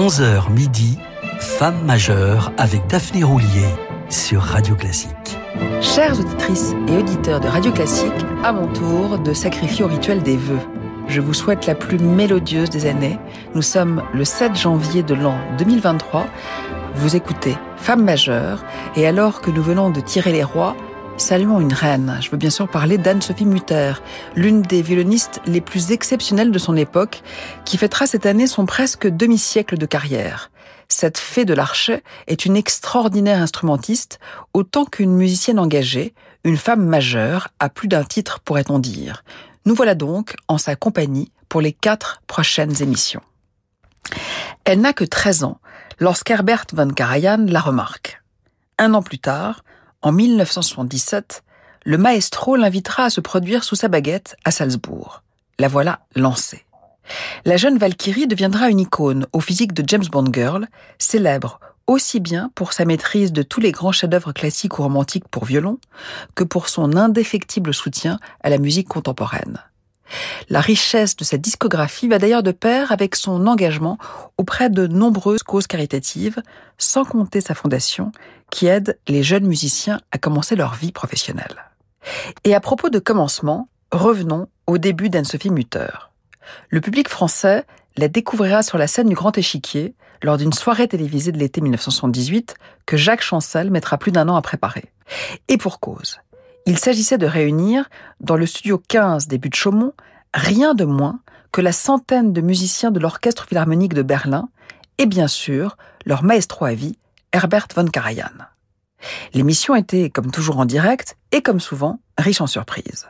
11h midi, Femme majeure avec Daphné Roulier sur Radio Classique. Chères auditrices et auditeurs de Radio Classique, à mon tour de sacrifier au rituel des vœux. Je vous souhaite la plus mélodieuse des années. Nous sommes le 7 janvier de l'an 2023. Vous écoutez Femme majeure et alors que nous venons de tirer les rois, Saluons une reine. Je veux bien sûr parler d'Anne-Sophie Mutter, l'une des violonistes les plus exceptionnelles de son époque, qui fêtera cette année son presque demi-siècle de carrière. Cette fée de l'archet est une extraordinaire instrumentiste, autant qu'une musicienne engagée, une femme majeure, à plus d'un titre pourrait-on dire. Nous voilà donc en sa compagnie pour les quatre prochaines émissions. Elle n'a que 13 ans lorsqu'Herbert von Karajan la remarque. Un an plus tard, en 1977, le maestro l'invitera à se produire sous sa baguette à Salzbourg. La voilà lancée. La jeune Valkyrie deviendra une icône au physique de James Bond Girl, célèbre aussi bien pour sa maîtrise de tous les grands chefs-d'œuvre classiques ou romantiques pour violon que pour son indéfectible soutien à la musique contemporaine. La richesse de sa discographie va d'ailleurs de pair avec son engagement auprès de nombreuses causes caritatives, sans compter sa fondation qui aide les jeunes musiciens à commencer leur vie professionnelle. Et à propos de commencement, revenons au début d'Anne-Sophie Mutter. Le public français la découvrira sur la scène du Grand Échiquier lors d'une soirée télévisée de l'été 1978 que Jacques Chancel mettra plus d'un an à préparer. Et pour cause. Il s'agissait de réunir, dans le studio 15 des Buttes Chaumont, rien de moins que la centaine de musiciens de l'Orchestre Philharmonique de Berlin et bien sûr leur maestro à vie, Herbert von Karajan. L'émission était, comme toujours en direct, et comme souvent, riche en surprises.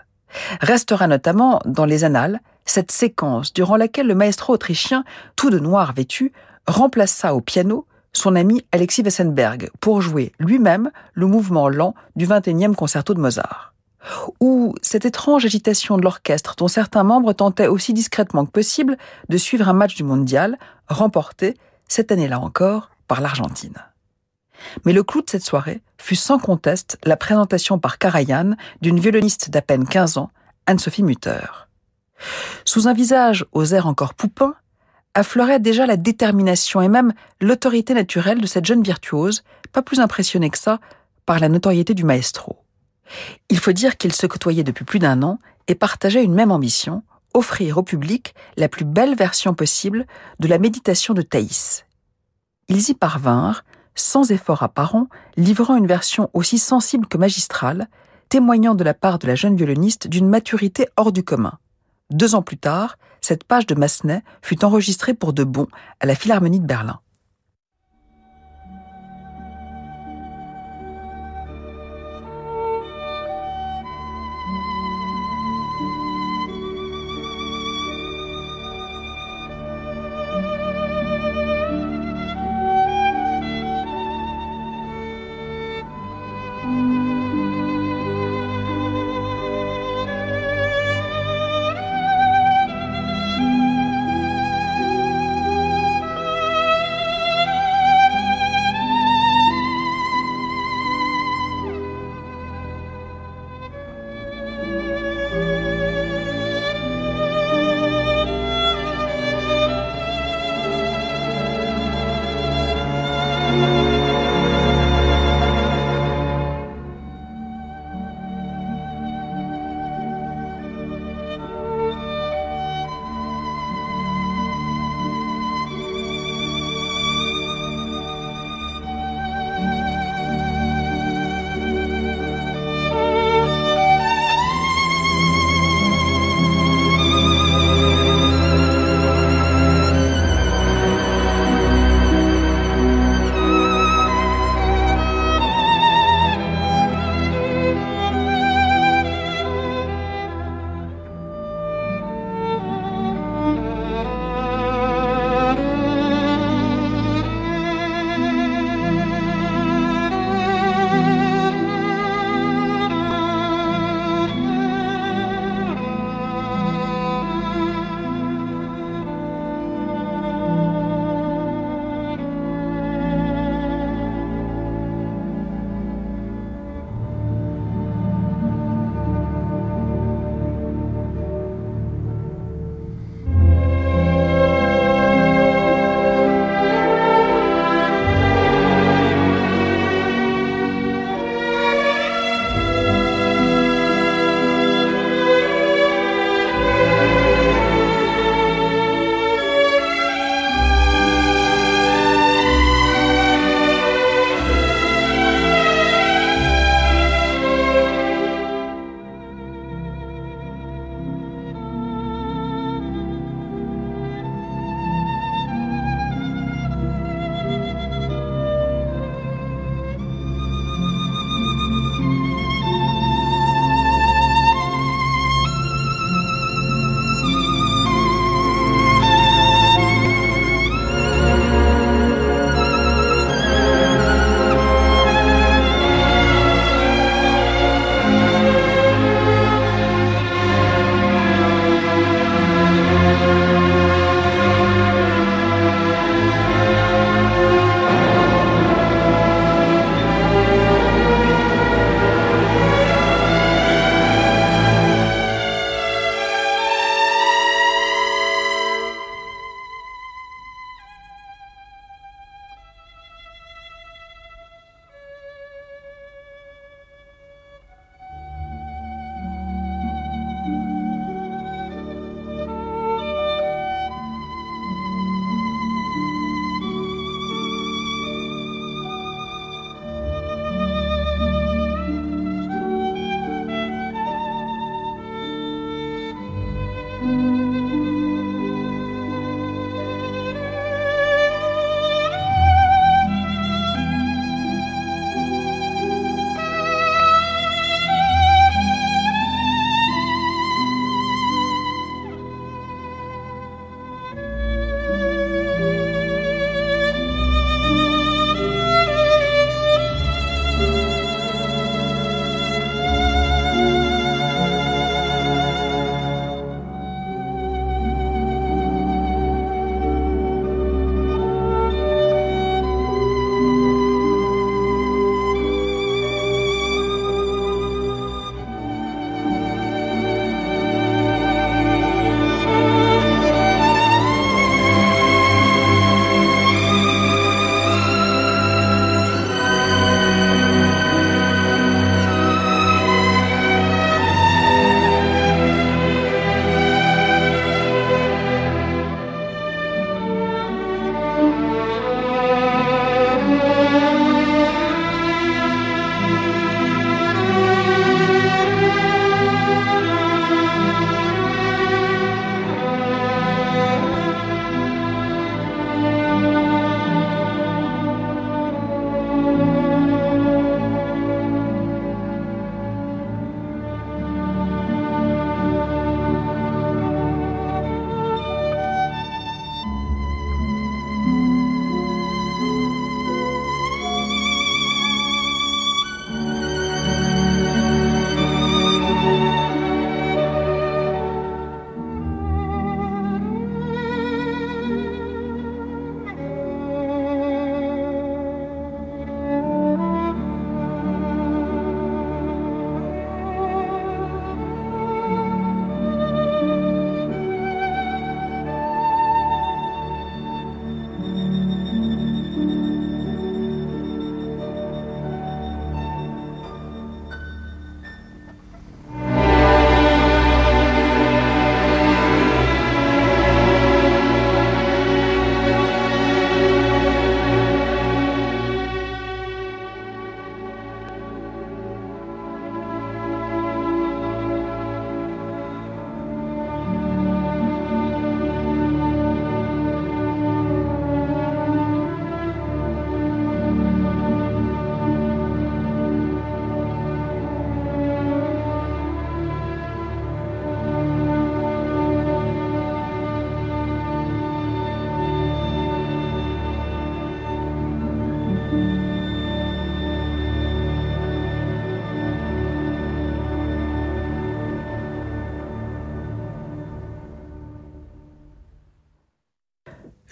Restera notamment, dans les annales, cette séquence durant laquelle le maestro autrichien, tout de noir vêtu, remplaça au piano son ami Alexis Wessenberg pour jouer lui-même le mouvement lent du 21e concerto de Mozart. Ou cette étrange agitation de l'orchestre dont certains membres tentaient aussi discrètement que possible de suivre un match du mondial remporté, cette année-là encore, par l'Argentine. Mais le clou de cette soirée fut sans conteste la présentation par Karajan d'une violoniste d'à peine 15 ans, Anne-Sophie Mutter. Sous un visage aux airs encore poupins, affleurait déjà la détermination et même l'autorité naturelle de cette jeune virtuose, pas plus impressionnée que ça par la notoriété du maestro. Il faut dire qu'ils se côtoyaient depuis plus d'un an et partageaient une même ambition, offrir au public la plus belle version possible de la méditation de Thaïs. Ils y parvinrent, sans effort apparent, livrant une version aussi sensible que magistrale, témoignant de la part de la jeune violoniste d'une maturité hors du commun. Deux ans plus tard, cette page de Massenet fut enregistrée pour de bon à la Philharmonie de Berlin.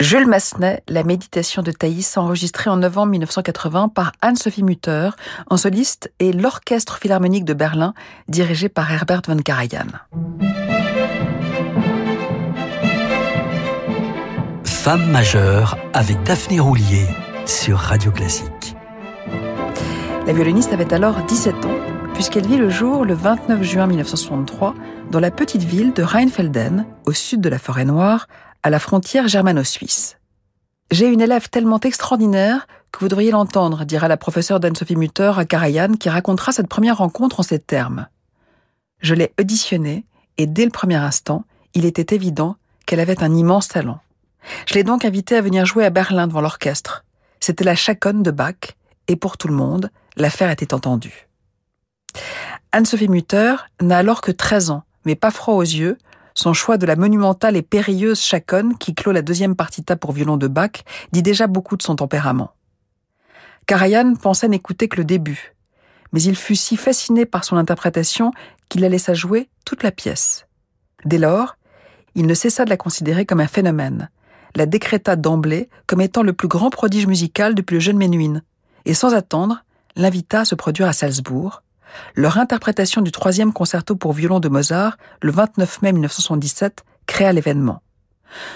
Jules Massenet, La méditation de Thaïs, enregistrée en novembre 1980 par Anne-Sophie Mutter, en soliste, et l'Orchestre Philharmonique de Berlin, dirigé par Herbert von Karajan. Femme majeure avec Daphné Roulier sur Radio Classique. La violoniste avait alors 17 ans, puisqu'elle vit le jour le 29 juin 1963 dans la petite ville de Rheinfelden, au sud de la Forêt Noire, à la frontière germano-suisse. J'ai une élève tellement extraordinaire que vous devriez l'entendre, dira la professeure d'Anne-Sophie Mutter à Karajan, qui racontera cette première rencontre en ces termes. Je l'ai auditionnée, et dès le premier instant, il était évident qu'elle avait un immense talent. Je l'ai donc invitée à venir jouer à Berlin devant l'orchestre. C'était la chaconne de Bach, et pour tout le monde, l'affaire était entendue. Anne-Sophie Mutter n'a alors que 13 ans, mais pas froid aux yeux, son choix de la monumentale et périlleuse chaconne qui clôt la deuxième partita pour violon de Bach dit déjà beaucoup de son tempérament. Karajan pensait n'écouter que le début, mais il fut si fasciné par son interprétation qu'il la laissa jouer toute la pièce. Dès lors, il ne cessa de la considérer comme un phénomène, la décréta d'emblée comme étant le plus grand prodige musical depuis le jeune Menuhin, et sans attendre, l'invita à se produire à Salzbourg, leur interprétation du troisième concerto pour violon de Mozart, le 29 mai 1977, créa l'événement.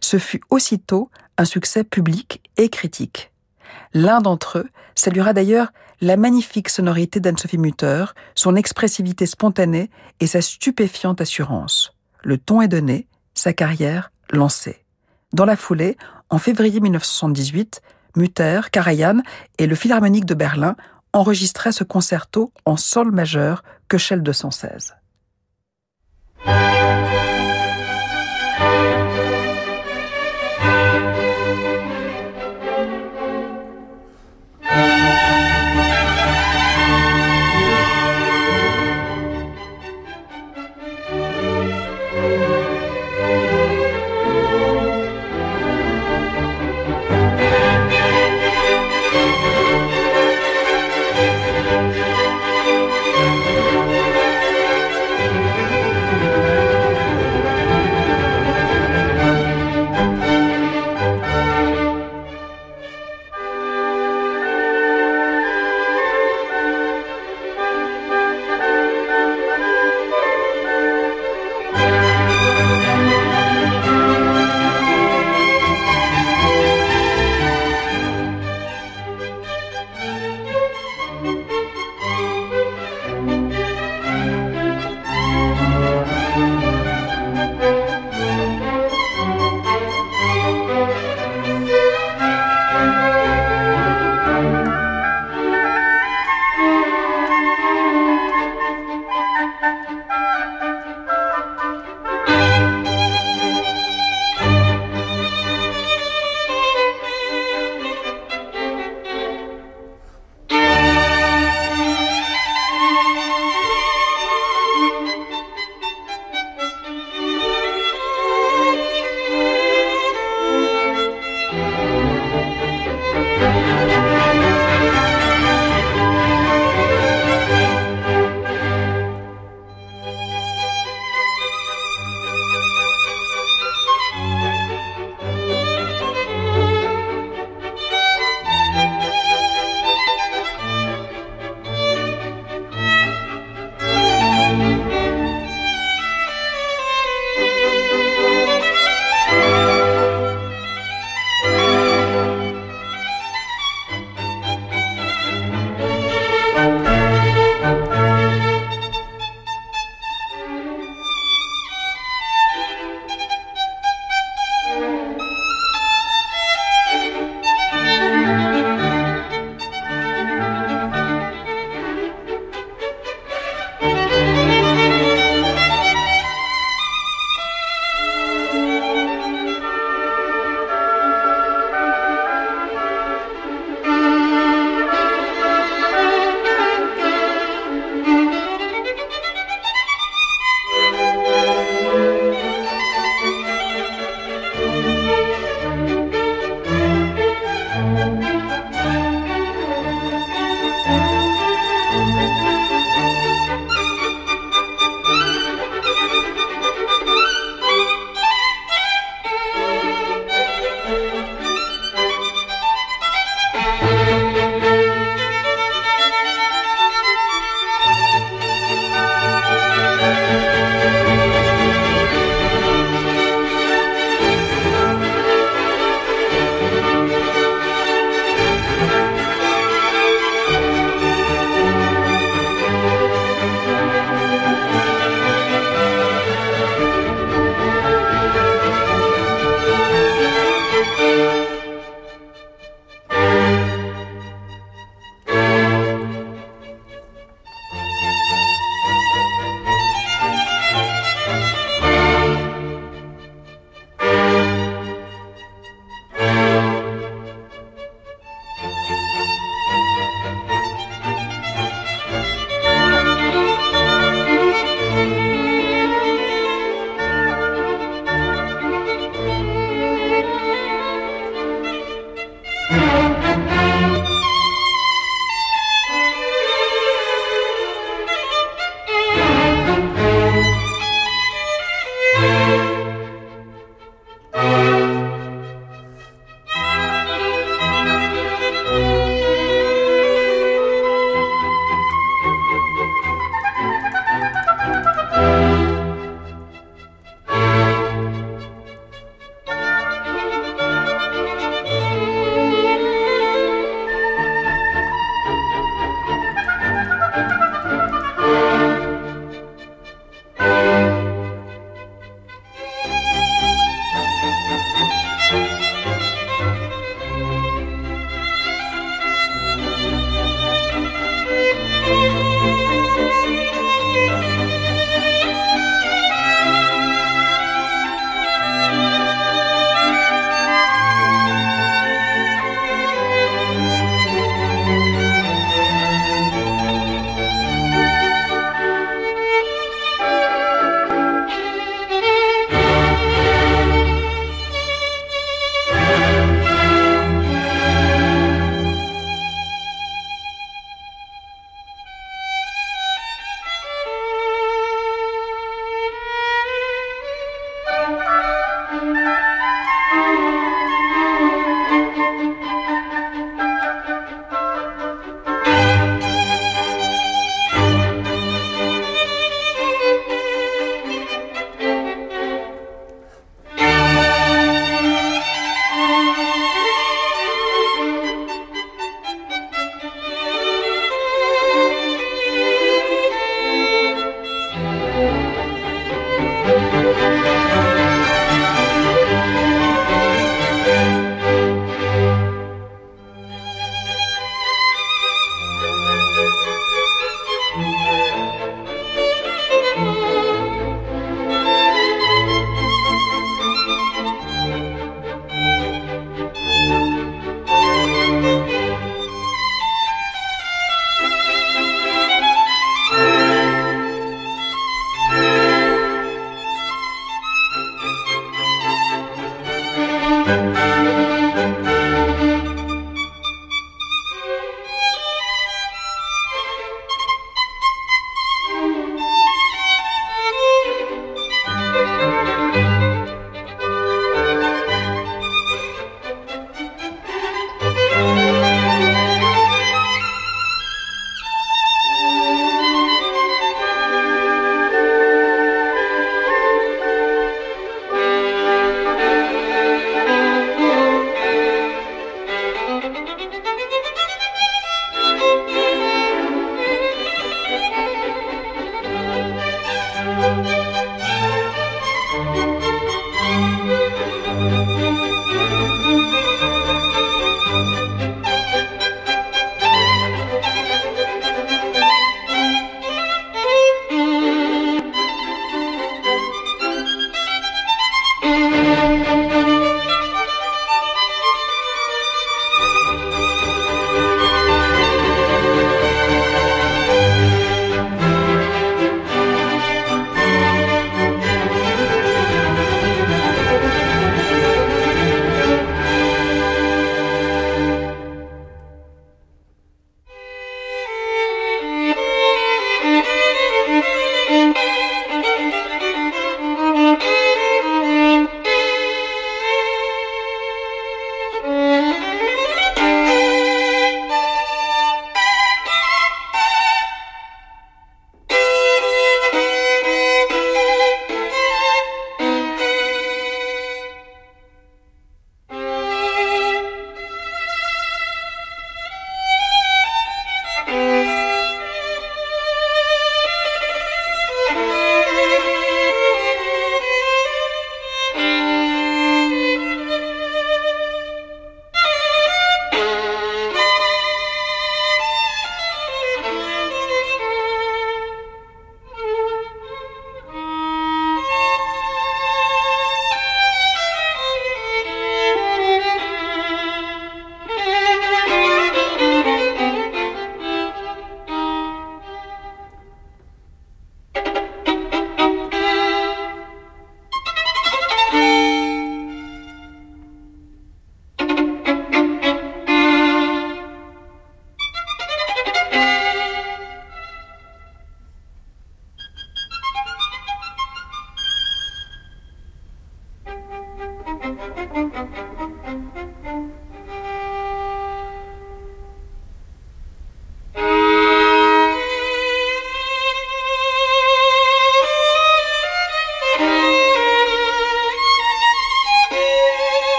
Ce fut aussitôt un succès public et critique. L'un d'entre eux saluera d'ailleurs la magnifique sonorité d'Anne-Sophie Mutter, son expressivité spontanée et sa stupéfiante assurance. Le ton est donné, sa carrière lancée. Dans la foulée, en février 1978, Mutter, Karajan et le Philharmonique de Berlin enregistrait ce concerto en sol majeur que Shell 216.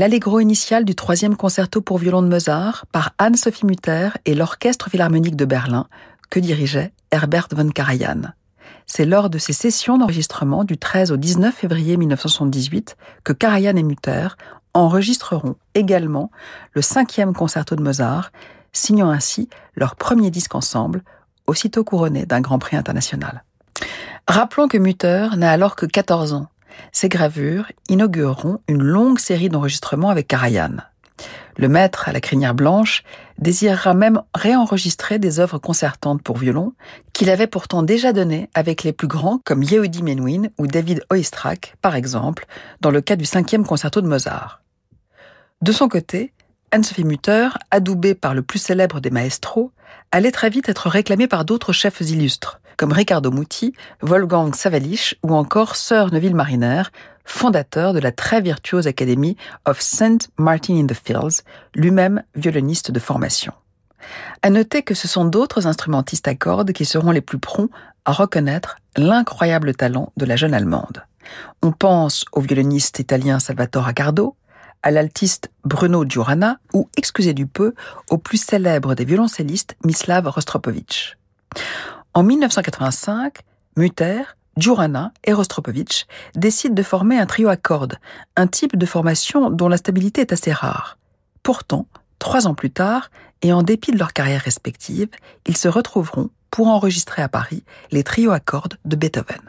L'allegro initial du troisième concerto pour violon de Mozart par Anne-Sophie Mutter et l'Orchestre Philharmonique de Berlin, que dirigeait Herbert von Karajan. C'est lors de ces sessions d'enregistrement du 13 au 19 février 1978 que Karajan et Mutter enregistreront également le cinquième concerto de Mozart, signant ainsi leur premier disque ensemble, aussitôt couronné d'un grand prix international. Rappelons que Mutter n'a alors que 14 ans ces gravures inaugureront une longue série d'enregistrements avec Karajan. Le maître à la crinière blanche désirera même réenregistrer des œuvres concertantes pour violon qu'il avait pourtant déjà données avec les plus grands comme Yehudi Menuhin ou David Oistrakh, par exemple, dans le cas du cinquième concerto de Mozart. De son côté, Anne-Sophie Mutter, adoubée par le plus célèbre des maestros, allait très vite être réclamée par d'autres chefs illustres, comme Riccardo Muti, Wolfgang Savalich ou encore Sir Neville Mariner, fondateur de la très virtuose Academy of St. Martin in the Fields, lui-même violoniste de formation. À noter que ce sont d'autres instrumentistes à cordes qui seront les plus prompts à reconnaître l'incroyable talent de la jeune Allemande. On pense au violoniste italien Salvatore Accardo, à l'altiste Bruno Giurana ou, excusez du peu, au plus célèbre des violoncellistes Mislav Rostropovitch. En 1985, Mutter, Djurana et Rostropovitch décident de former un trio à cordes, un type de formation dont la stabilité est assez rare. Pourtant, trois ans plus tard, et en dépit de leurs carrières respectives, ils se retrouveront pour enregistrer à Paris les trios à cordes de Beethoven.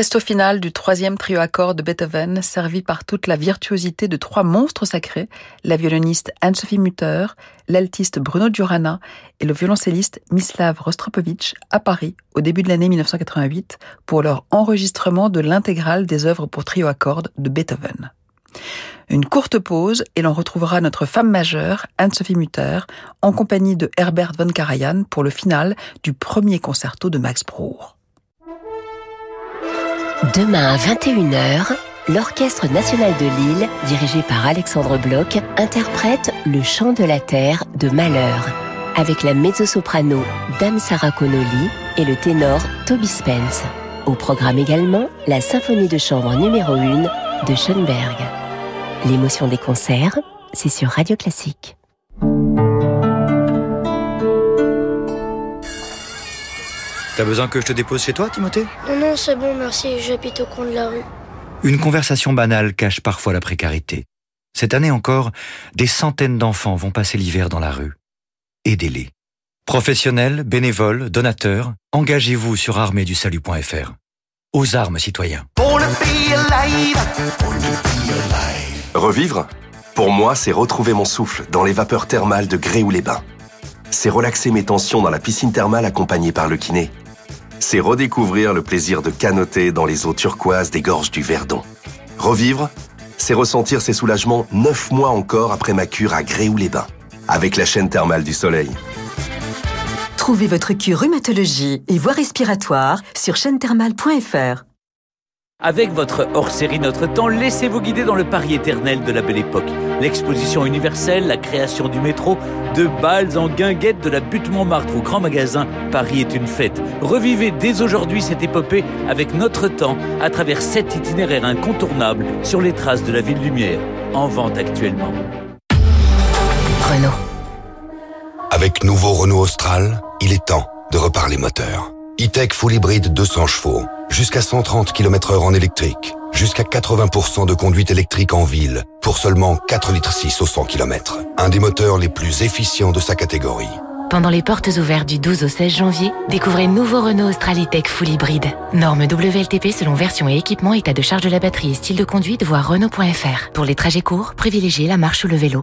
Presto final du troisième trio à cordes de Beethoven, servi par toute la virtuosité de trois monstres sacrés, la violoniste Anne-Sophie Mutter, l'altiste Bruno Durana et le violoncelliste Mislav Rostropovitch à Paris au début de l'année 1988 pour leur enregistrement de l'intégrale des œuvres pour trio à cordes de Beethoven. Une courte pause et l'on retrouvera notre femme majeure, Anne-Sophie Mutter, en compagnie de Herbert von Karajan pour le final du premier concerto de Max Bruch. Demain à 21h, l'Orchestre national de Lille, dirigé par Alexandre Bloch, interprète Le chant de la terre de Malheur, avec la mezzo-soprano Dame Sarah Connolly et le ténor Toby Spence. Au programme également, la symphonie de chambre numéro 1 de Schoenberg. L'émotion des concerts, c'est sur Radio Classique. T'as besoin que je te dépose chez toi, Timothée? Non, non, c'est bon, merci, j'habite au coin de la rue. Une conversation banale cache parfois la précarité. Cette année encore, des centaines d'enfants vont passer l'hiver dans la rue. Aidez-les. Professionnels, bénévoles, donateurs, engagez-vous sur arméedusalut.fr. Aux armes, citoyens. Revivre Pour moi, c'est retrouver mon souffle dans les vapeurs thermales de Gréoux-les-Bains. C'est relaxer mes tensions dans la piscine thermale accompagnée par le kiné c'est redécouvrir le plaisir de canoter dans les eaux turquoises des gorges du Verdon. Revivre, c'est ressentir ces soulagements neuf mois encore après ma cure à Gréoux-les-Bains, avec la chaîne thermale du soleil. Trouvez votre cure rhumatologie et voie respiratoire sur chaîne-thermale.fr. Avec votre hors-série Notre Temps, laissez-vous guider dans le Paris éternel de la Belle Époque. L'exposition universelle, la création du métro, de Bâles en guinguette de la butte Montmartre au grand magasin, Paris est une fête. Revivez dès aujourd'hui cette épopée avec Notre Temps à travers sept itinéraires incontournables sur les traces de la ville lumière, en vente actuellement. Renault. Avec nouveau Renault Austral, il est temps de reparler moteur. E-Tech Full Hybrid 200 chevaux, jusqu'à 130 km heure en électrique, jusqu'à 80% de conduite électrique en ville, pour seulement 4 litres 6 au 100 km. Un des moteurs les plus efficients de sa catégorie. Pendant les portes ouvertes du 12 au 16 janvier, découvrez nouveau Renault E-Tech Full Hybrid. Norme WLTP selon version et équipement, état de charge de la batterie et style de conduite, voire Renault.fr. Pour les trajets courts, privilégiez la marche ou le vélo.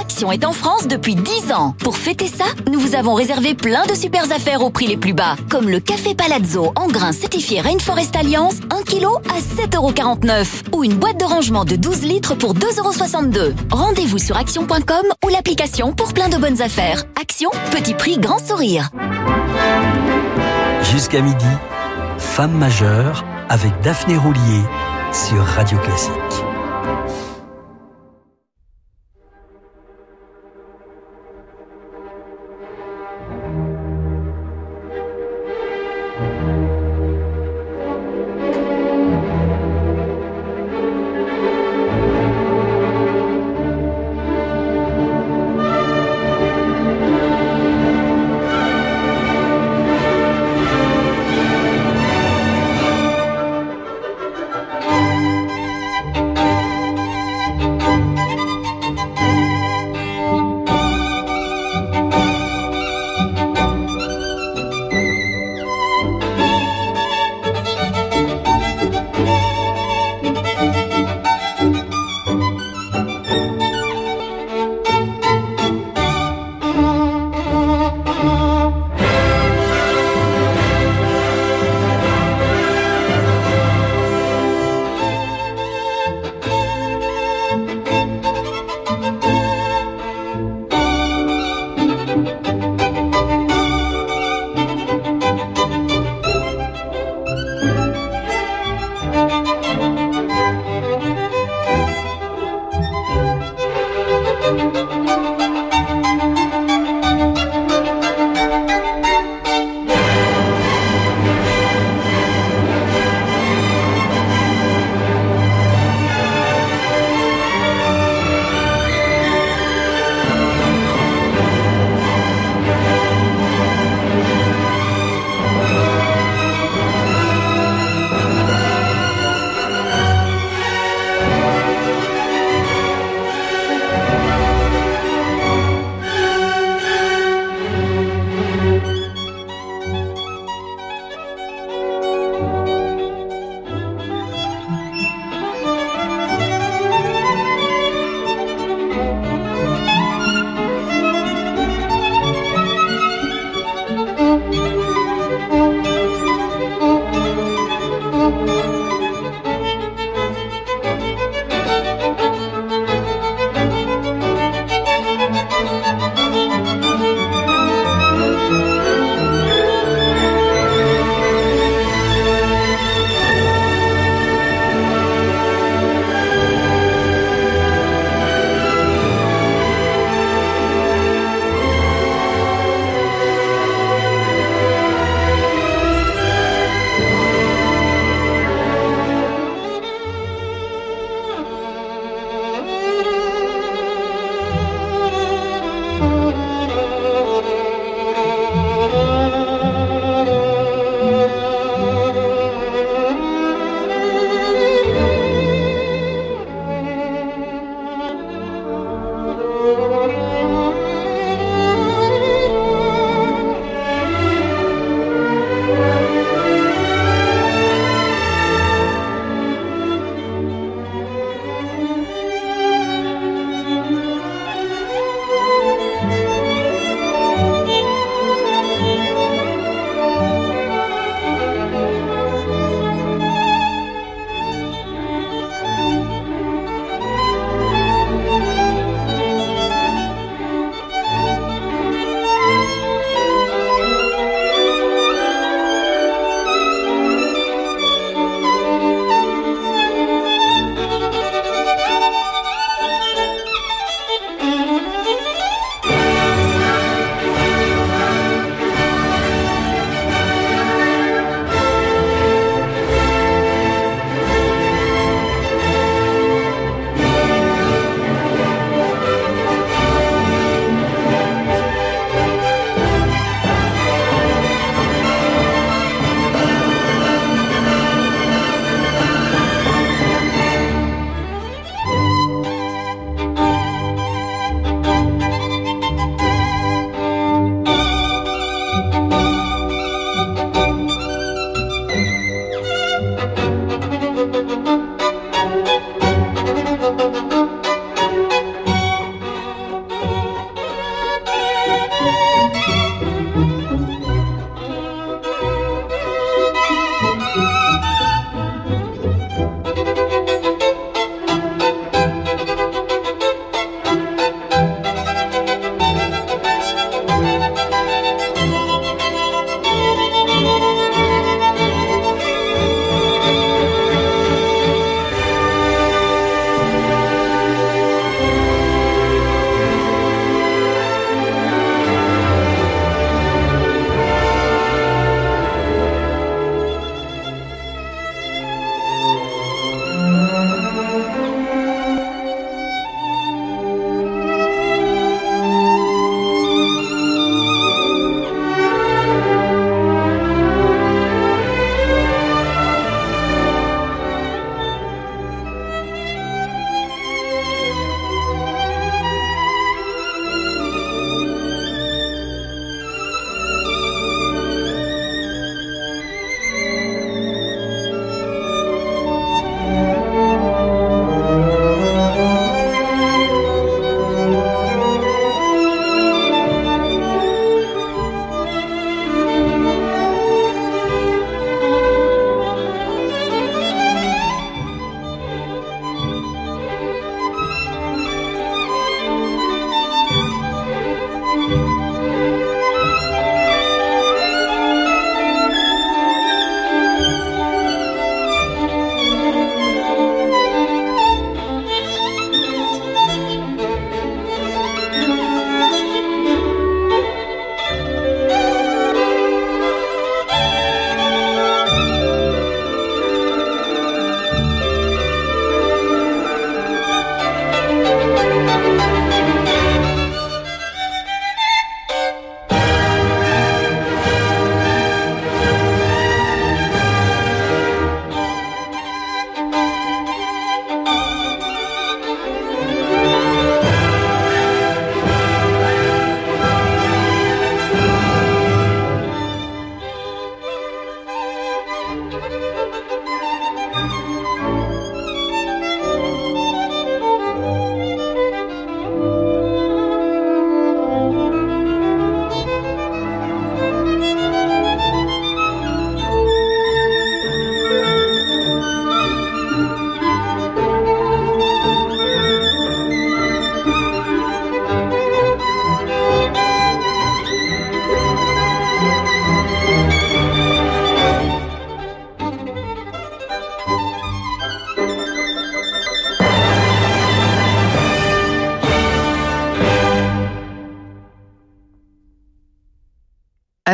Action est en France depuis 10 ans. Pour fêter ça, nous vous avons réservé plein de super affaires au prix les plus bas, comme le café Palazzo en grains certifié Rainforest Alliance, 1 kg à 7,49€ ou une boîte de rangement de 12 litres pour 2,62€. Rendez-vous sur action.com ou l'application pour plein de bonnes affaires. Action, petit prix, grand sourire. Jusqu'à midi, Femme majeure avec Daphné Roulier sur Radio Classique.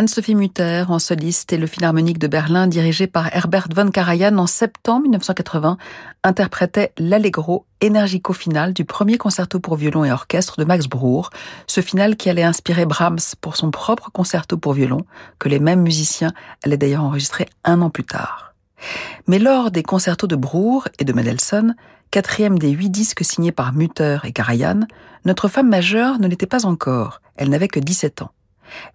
Anne-Sophie Mutter en soliste et le Philharmonique de Berlin dirigé par Herbert von Karajan en septembre 1980 interprétait l'allegro énergico final du premier concerto pour violon et orchestre de Max Bruch, ce final qui allait inspirer Brahms pour son propre concerto pour violon que les mêmes musiciens allaient d'ailleurs enregistrer un an plus tard. Mais lors des concertos de Bruch et de Mendelssohn, quatrième des huit disques signés par Mutter et Karajan, notre femme majeure ne l'était pas encore, elle n'avait que 17 ans.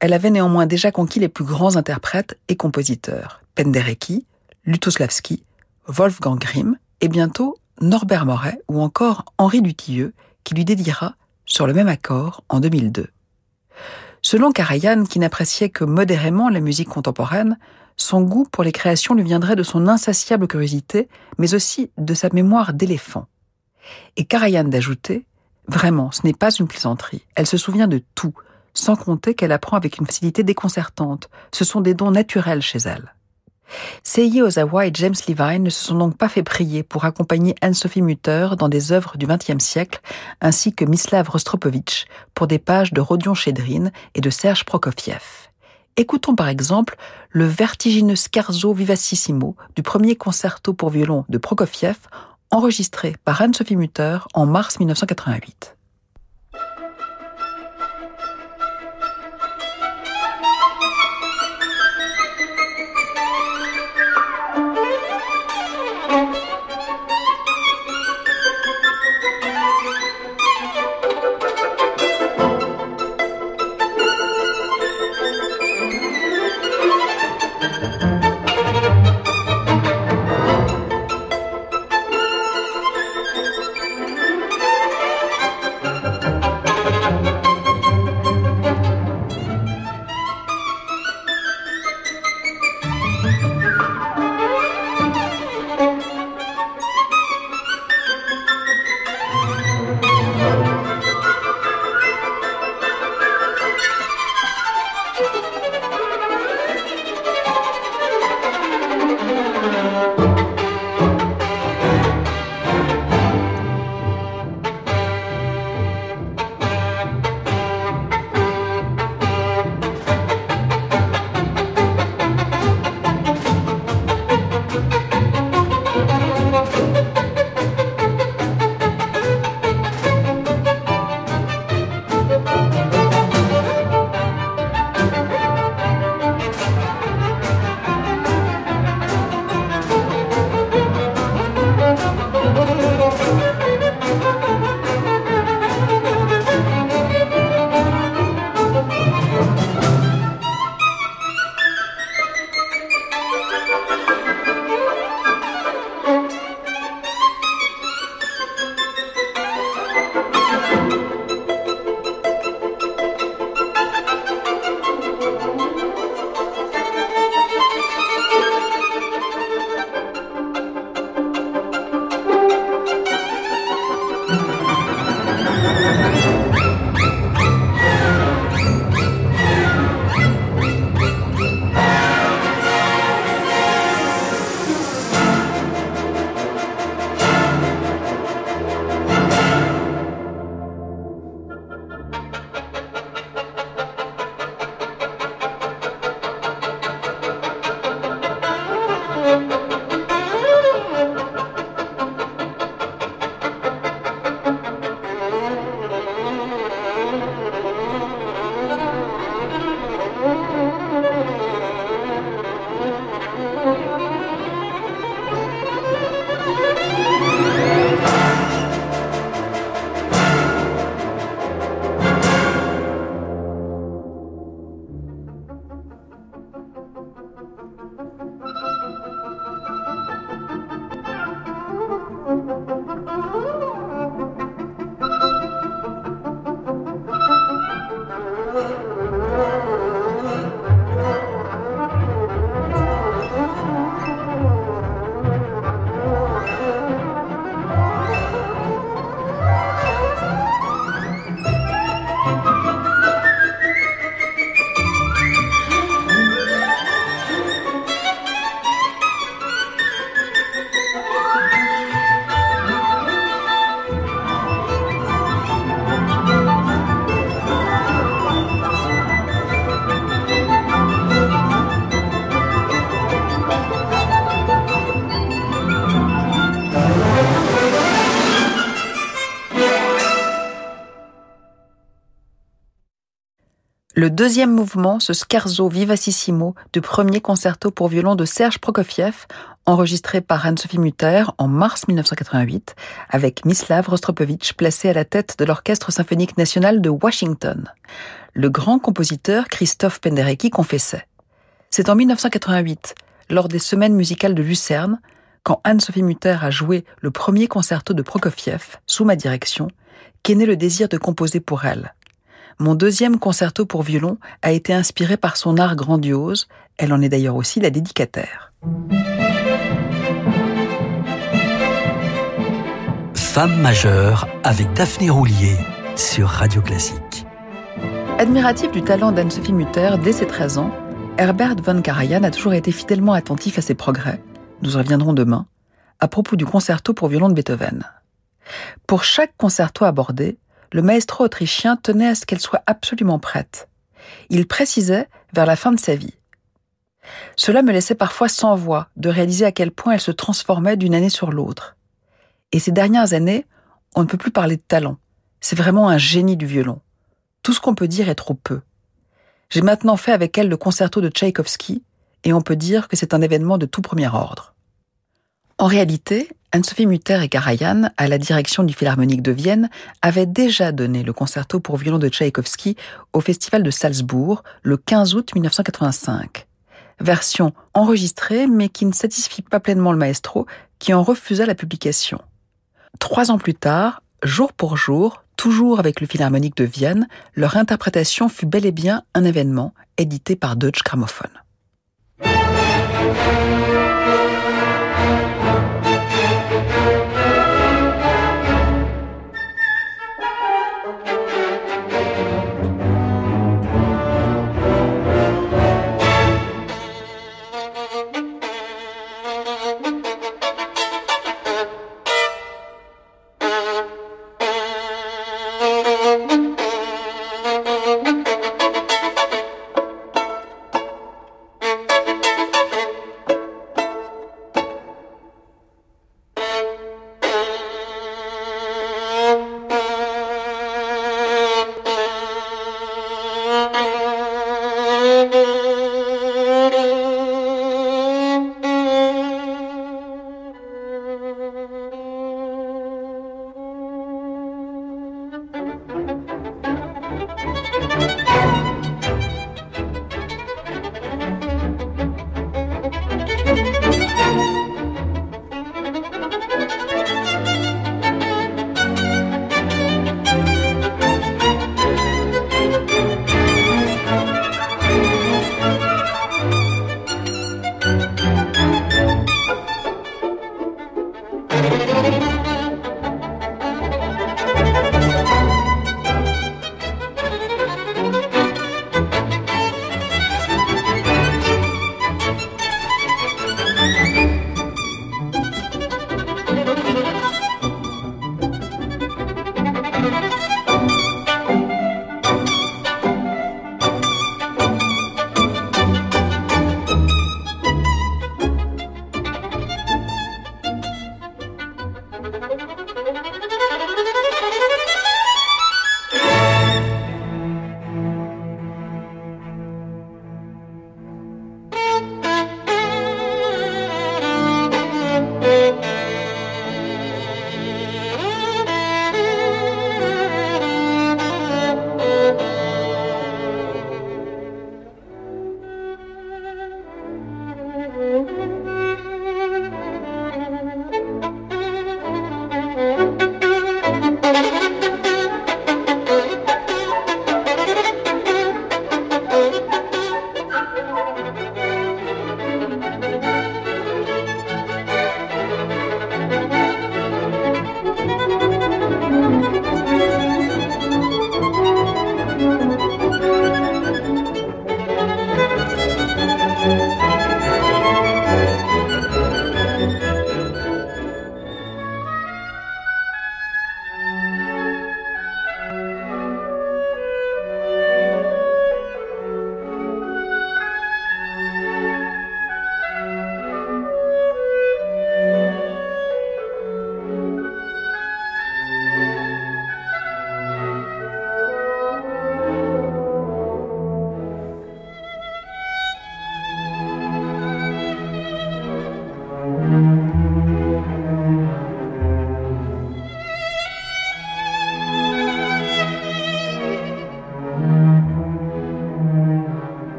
Elle avait néanmoins déjà conquis les plus grands interprètes et compositeurs, Penderecki, Lutoslavski, Wolfgang Grimm et bientôt Norbert Moret ou encore Henri Dutilleux qui lui dédiera sur le même accord en 2002. Selon Karajan, qui n'appréciait que modérément la musique contemporaine, son goût pour les créations lui viendrait de son insatiable curiosité, mais aussi de sa mémoire d'éléphant. Et Karajan d'ajouter Vraiment, ce n'est pas une plaisanterie. Elle se souvient de tout, sans compter qu'elle apprend avec une facilité déconcertante. Ce sont des dons naturels chez elle. Seiji Ozawa et James Levine ne se sont donc pas fait prier pour accompagner Anne-Sophie Mutter dans des œuvres du XXe siècle, ainsi que Mislav Rostropovitch pour des pages de Rodion Chédrine et de Serge Prokofiev. Écoutons par exemple le vertigineux scarzo vivacissimo du premier concerto pour violon de Prokofiev, enregistré par Anne-Sophie Mutter en mars 1988. Deuxième mouvement, ce scherzo vivacissimo du premier concerto pour violon de Serge Prokofiev, enregistré par Anne-Sophie Mutter en mars 1988, avec Mislav Rostropovitch placé à la tête de l'Orchestre symphonique national de Washington. Le grand compositeur Christophe Penderecki confessait. C'est en 1988, lors des semaines musicales de Lucerne, quand Anne-Sophie Mutter a joué le premier concerto de Prokofiev sous ma direction, qu'est né le désir de composer pour elle. Mon deuxième concerto pour violon a été inspiré par son art grandiose, elle en est d'ailleurs aussi la dédicataire. Femme majeure avec Daphné Roulier sur Radio Classique. Admiratif du talent d'Anne-Sophie Mutter dès ses 13 ans, Herbert von Karajan a toujours été fidèlement attentif à ses progrès, nous reviendrons demain, à propos du concerto pour violon de Beethoven. Pour chaque concerto abordé, le maestro autrichien tenait à ce qu'elle soit absolument prête. Il précisait vers la fin de sa vie. Cela me laissait parfois sans voix de réaliser à quel point elle se transformait d'une année sur l'autre. Et ces dernières années, on ne peut plus parler de talent. C'est vraiment un génie du violon. Tout ce qu'on peut dire est trop peu. J'ai maintenant fait avec elle le concerto de Tchaïkovski, et on peut dire que c'est un événement de tout premier ordre. En réalité, Anne-Sophie Mutter et Karajan, à la direction du Philharmonique de Vienne, avaient déjà donné le concerto pour violon de Tchaïkovski au Festival de Salzbourg le 15 août 1985. Version enregistrée mais qui ne satisfit pas pleinement le maestro qui en refusa la publication. Trois ans plus tard, jour pour jour, toujours avec le Philharmonique de Vienne, leur interprétation fut bel et bien un événement édité par Deutsche Grammophon.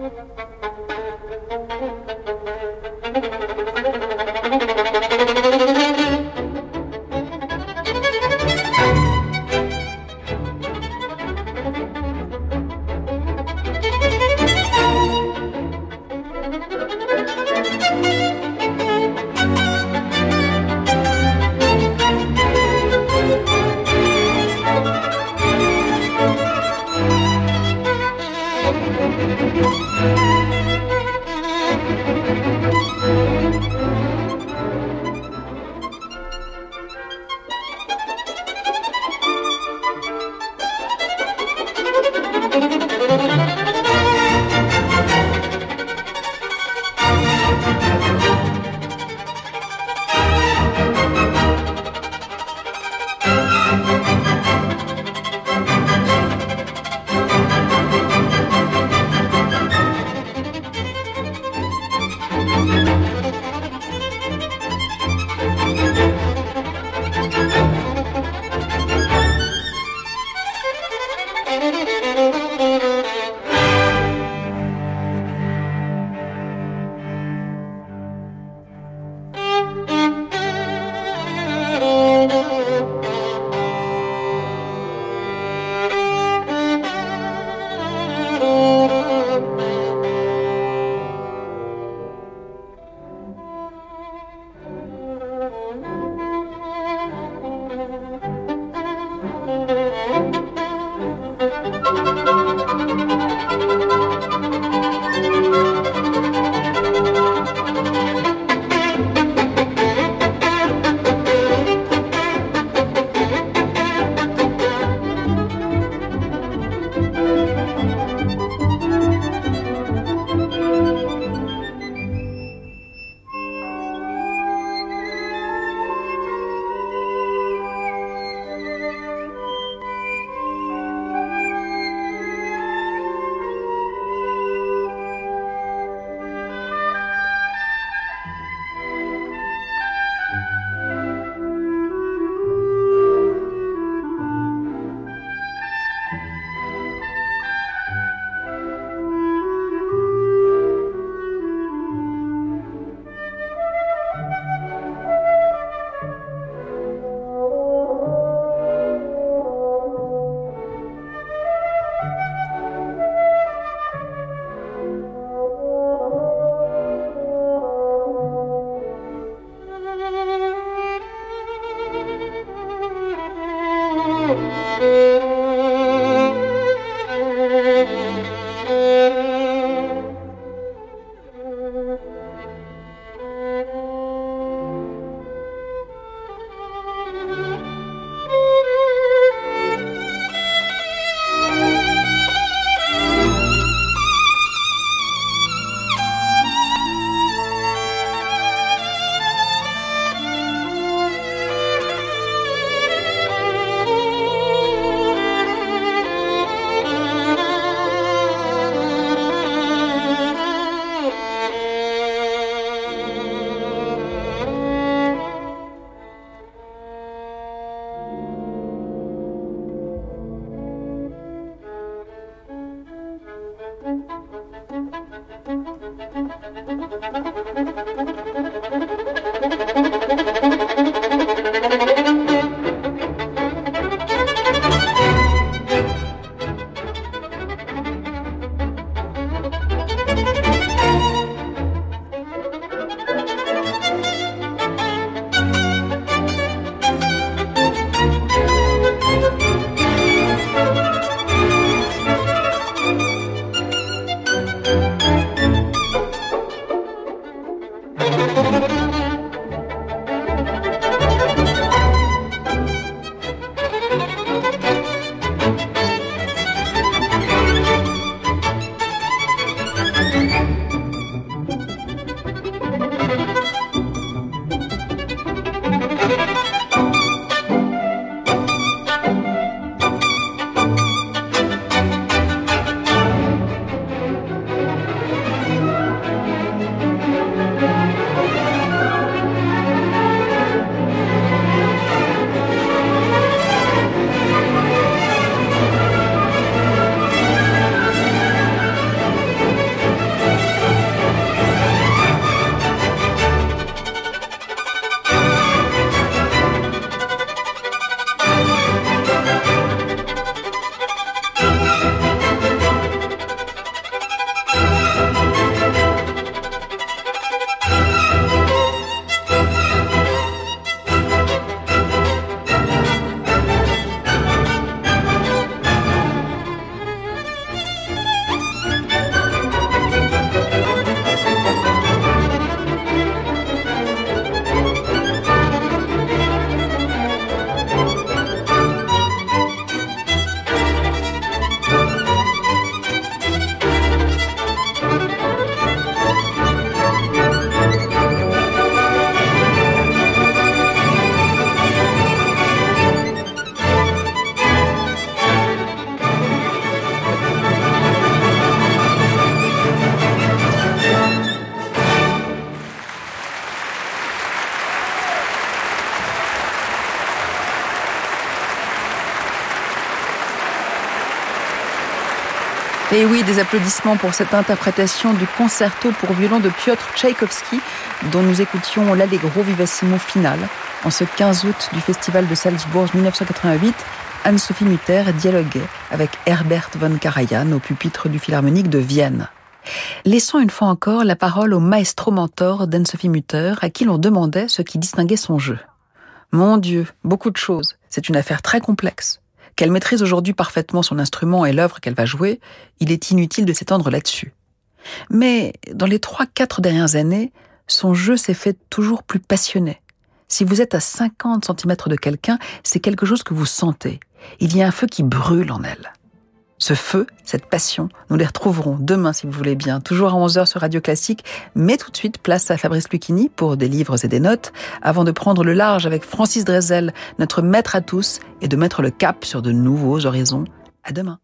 Thank you. Des applaudissements pour cette interprétation du concerto pour violon de Piotr Tchaïkovski, dont nous écoutions l'allegro vivacissimo final en ce 15 août du Festival de Salzbourg 1988. Anne-Sophie Mutter dialoguait avec Herbert von Karajan au pupitre du Philharmonique de Vienne. Laissons une fois encore la parole au maestro mentor d'Anne-Sophie Mutter, à qui l'on demandait ce qui distinguait son jeu. Mon Dieu, beaucoup de choses. C'est une affaire très complexe. Qu'elle maîtrise aujourd'hui parfaitement son instrument et l'œuvre qu'elle va jouer, il est inutile de s'étendre là-dessus. Mais dans les trois, quatre dernières années, son jeu s'est fait toujours plus passionné. Si vous êtes à 50 cm de quelqu'un, c'est quelque chose que vous sentez. Il y a un feu qui brûle en elle. Ce feu, cette passion, nous les retrouverons demain si vous voulez bien, toujours à 11h sur Radio Classique, mais tout de suite place à Fabrice Lucchini pour des livres et des notes, avant de prendre le large avec Francis Drezel, notre maître à tous, et de mettre le cap sur de nouveaux horizons. À demain.